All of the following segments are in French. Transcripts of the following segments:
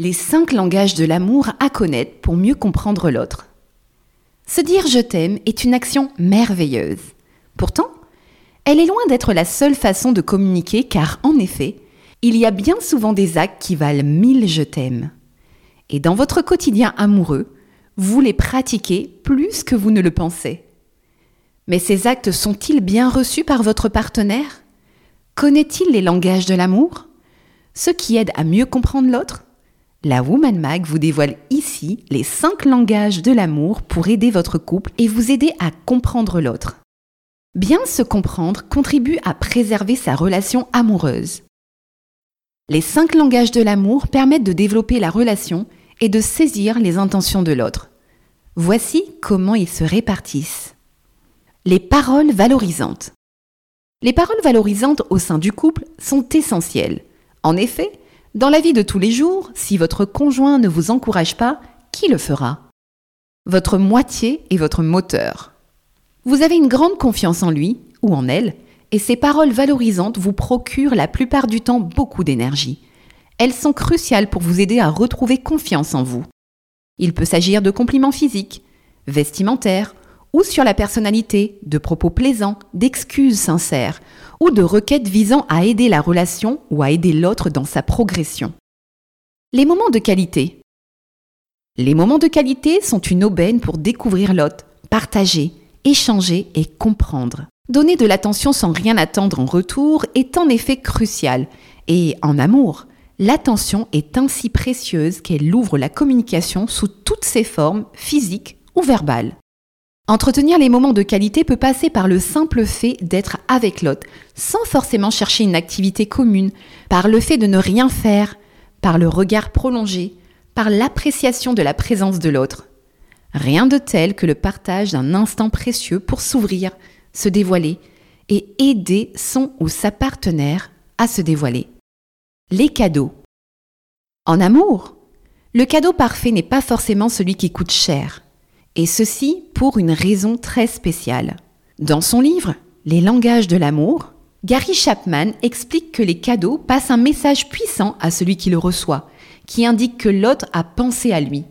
Les cinq langages de l'amour à connaître pour mieux comprendre l'autre. Se dire je t'aime est une action merveilleuse. Pourtant, elle est loin d'être la seule façon de communiquer car en effet, il y a bien souvent des actes qui valent mille je t'aime. Et dans votre quotidien amoureux, vous les pratiquez plus que vous ne le pensez. Mais ces actes sont-ils bien reçus par votre partenaire? Connaît-il les langages de l'amour? Ce qui aide à mieux comprendre l'autre? La Woman Mag vous dévoile ici les 5 langages de l'amour pour aider votre couple et vous aider à comprendre l'autre. Bien se comprendre contribue à préserver sa relation amoureuse. Les 5 langages de l'amour permettent de développer la relation et de saisir les intentions de l'autre. Voici comment ils se répartissent. Les paroles valorisantes. Les paroles valorisantes au sein du couple sont essentielles. En effet, dans la vie de tous les jours, si votre conjoint ne vous encourage pas, qui le fera? Votre moitié est votre moteur. Vous avez une grande confiance en lui ou en elle, et ces paroles valorisantes vous procurent la plupart du temps beaucoup d'énergie. Elles sont cruciales pour vous aider à retrouver confiance en vous. Il peut s'agir de compliments physiques, vestimentaires, ou sur la personnalité, de propos plaisants, d'excuses sincères, ou de requêtes visant à aider la relation ou à aider l'autre dans sa progression. Les moments de qualité. Les moments de qualité sont une aubaine pour découvrir l'autre, partager, échanger et comprendre. Donner de l'attention sans rien attendre en retour est en effet crucial, et en amour, l'attention est ainsi précieuse qu'elle ouvre la communication sous toutes ses formes, physiques ou verbales. Entretenir les moments de qualité peut passer par le simple fait d'être avec l'autre, sans forcément chercher une activité commune, par le fait de ne rien faire, par le regard prolongé, par l'appréciation de la présence de l'autre. Rien de tel que le partage d'un instant précieux pour s'ouvrir, se dévoiler et aider son ou sa partenaire à se dévoiler. Les cadeaux. En amour, le cadeau parfait n'est pas forcément celui qui coûte cher et ceci pour une raison très spéciale. Dans son livre Les langages de l'amour, Gary Chapman explique que les cadeaux passent un message puissant à celui qui le reçoit, qui indique que l'autre a pensé à lui.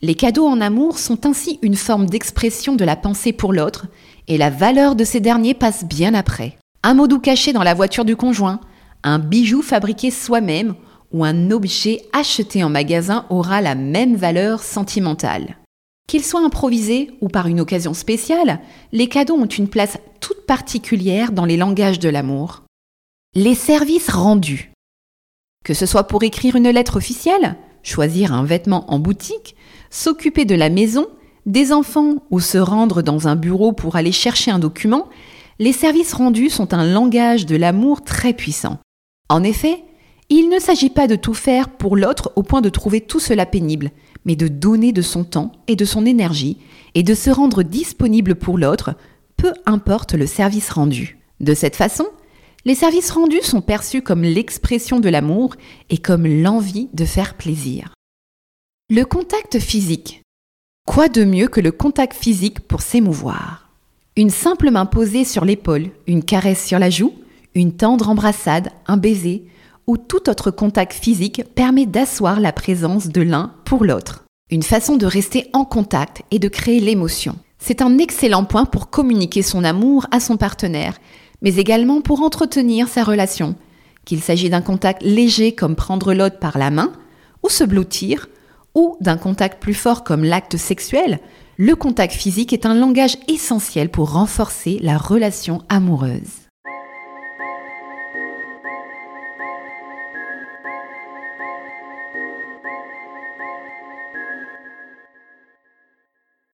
Les cadeaux en amour sont ainsi une forme d'expression de la pensée pour l'autre, et la valeur de ces derniers passe bien après. Un mot doux caché dans la voiture du conjoint, un bijou fabriqué soi-même ou un objet acheté en magasin aura la même valeur sentimentale. Qu'ils soient improvisés ou par une occasion spéciale, les cadeaux ont une place toute particulière dans les langages de l'amour. Les services rendus. Que ce soit pour écrire une lettre officielle, choisir un vêtement en boutique, s'occuper de la maison, des enfants ou se rendre dans un bureau pour aller chercher un document, les services rendus sont un langage de l'amour très puissant. En effet, il ne s'agit pas de tout faire pour l'autre au point de trouver tout cela pénible, mais de donner de son temps et de son énergie et de se rendre disponible pour l'autre, peu importe le service rendu. De cette façon, les services rendus sont perçus comme l'expression de l'amour et comme l'envie de faire plaisir. Le contact physique. Quoi de mieux que le contact physique pour s'émouvoir? Une simple main posée sur l'épaule, une caresse sur la joue, une tendre embrassade, un baiser, ou tout autre contact physique permet d'asseoir la présence de l'un pour l'autre. Une façon de rester en contact et de créer l'émotion. C'est un excellent point pour communiquer son amour à son partenaire, mais également pour entretenir sa relation. Qu'il s'agit d'un contact léger comme prendre l'autre par la main, ou se blottir, ou d'un contact plus fort comme l'acte sexuel, le contact physique est un langage essentiel pour renforcer la relation amoureuse.